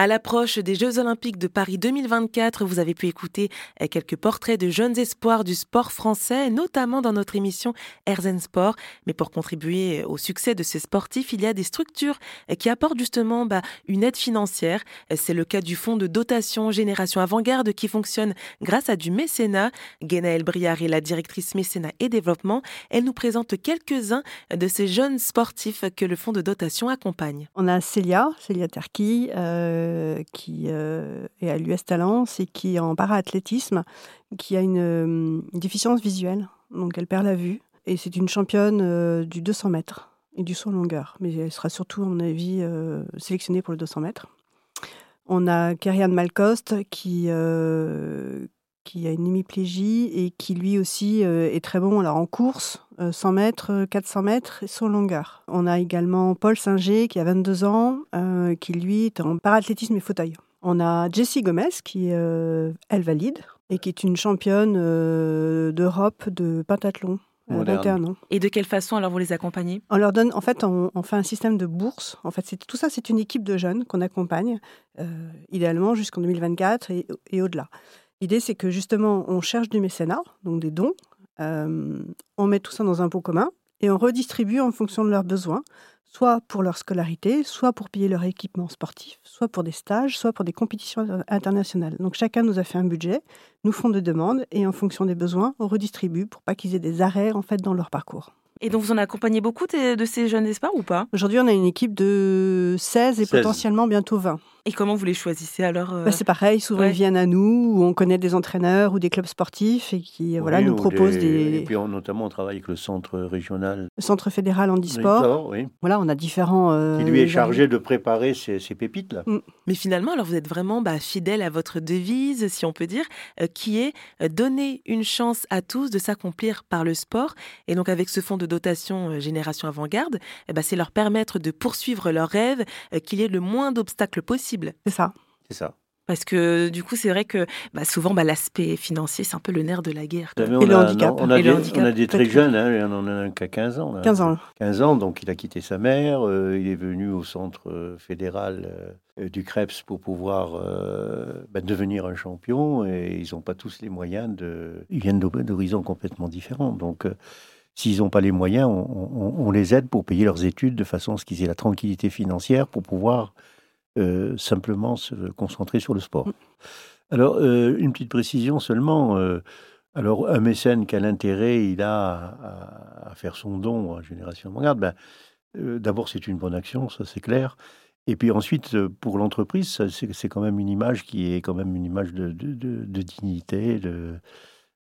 À l'approche des Jeux Olympiques de Paris 2024, vous avez pu écouter euh, quelques portraits de jeunes espoirs du sport français, notamment dans notre émission Erzen Sport. Mais pour contribuer au succès de ces sportifs, il y a des structures euh, qui apportent justement bah, une aide financière. C'est le cas du fonds de dotation Génération Avant-Garde qui fonctionne grâce à du mécénat. Guénaëlle Briard est la directrice mécénat et développement. Elle nous présente quelques-uns de ces jeunes sportifs que le fonds de dotation accompagne. On a Célia, Célia Terki. Euh, qui euh, est à l'US Talence et qui est en para-athlétisme, qui a une, déficience visuelle, donc elle perd la vue. Et c'est une championne euh, du 200 mètres et du saut longueur, mais elle sera surtout, à mon avis, sélectionnée pour le 200 mètres. On a Kerianne Malcoste qui, qui a une hémiplégie et qui lui aussi est très bon alors en course, 100 mètres, 400 mètres et saut longueur. On a également Paul Singer qui a 22 ans, qui lui est en parathlétisme et fauteuil. On a Jessie Gomez qui est elle valide et qui est une championne d'Europe de pentathlon. 21 ans. Et de quelle façon alors vous les accompagnez? On leur donne, en fait, on, fait un système de bourse. En fait, tout ça, c'est une équipe de jeunes qu'on accompagne, idéalement jusqu'en 2024 et, et au-delà. L'idée, c'est que justement, on cherche du mécénat, donc des dons. Euh, on met tout ça dans un pot commun et on redistribue en fonction de leurs besoins, soit pour leur scolarité, soit pour payer leur équipement sportif, soit pour des stages, soit pour des compétitions internationales. Donc chacun nous a fait un budget, nous font des demandes et en fonction des besoins, on redistribue pour pas qu'ils aient des arrêts en fait dans leur parcours. Et donc, vous en accompagnez beaucoup de ces jeunes espoirs ou pas? Aujourd'hui, on a une équipe de 16 et potentiellement bientôt 20. Et comment vous les choisissez alors euh bah, C'est pareil, souvent ils viennent à nous, où on connaît des entraîneurs ou des clubs sportifs et qui voilà, nous proposent des... Et puis notamment, on travaille avec le centre régional. Le centre fédéral handisport. Oui. Voilà, on a différents... Euh, qui lui est chargé de préparer ces, pépites-là. Mm. Mais finalement, alors vous êtes vraiment bah, fidèle à votre devise, si on peut dire, euh, qui est donner une chance à tous de s'accomplir par le sport. Et donc avec ce fonds de dotation Génération Avant-Garde, eh ben, c'est leur permettre de poursuivre leurs rêves, qu'il y ait le moins d'obstacles c'est ça. C'est ça. Parce que du coup, c'est vrai que bah, souvent, bah, l'aspect financier, c'est un peu le nerf de la guerre. et, le handicap. on, a des, très jeunes, hein, on en a un qui a 15 ans. 15 ans. 15 ans, donc il a quitté sa mère, euh, il est venu au centre euh, fédéral euh, du Krebs pour pouvoir bah, devenir un champion, et ils n'ont pas tous les moyens de... Ils viennent d'horizons complètement différents, donc... S'ils n'ont pas les moyens, on, on, les aide pour payer leurs études de façon à ce qu'ils aient la tranquillité financière pour pouvoir euh, simplement se concentrer sur le sport. Mm. Alors, euh, une petite précision seulement. Euh, alors, un mécène, quel intérêt il a à, faire son don à Génération Avant-Garde ben, D'abord, c'est une bonne action, ça c'est clair. Et puis ensuite, pour l'entreprise, c'est quand même une image qui est quand même une image de, dignité, de,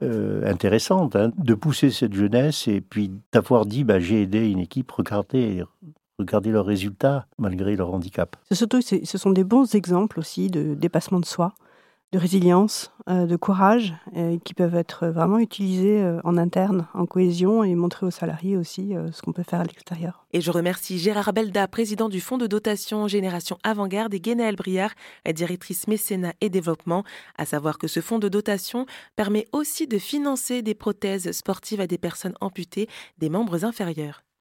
intéressante, hein, de pousser cette jeunesse et puis d'avoir dit bah, j'ai aidé une équipe, regardez, regarder leurs résultats malgré leur handicap. Surtout, ce sont des bons exemples aussi de dépassement de soi, de résilience, euh, de courage, euh, qui peuvent être vraiment utilisés euh, en interne, en cohésion, et montrer aux salariés aussi ce qu'on peut faire à l'extérieur. Et je remercie Gérard Belda, président du fonds de dotation Génération Avant-Garde, et Guénaëlle Briard, directrice mécénat et développement. À savoir que ce fonds de dotation permet aussi de financer des prothèses sportives à des personnes amputées des membres inférieurs.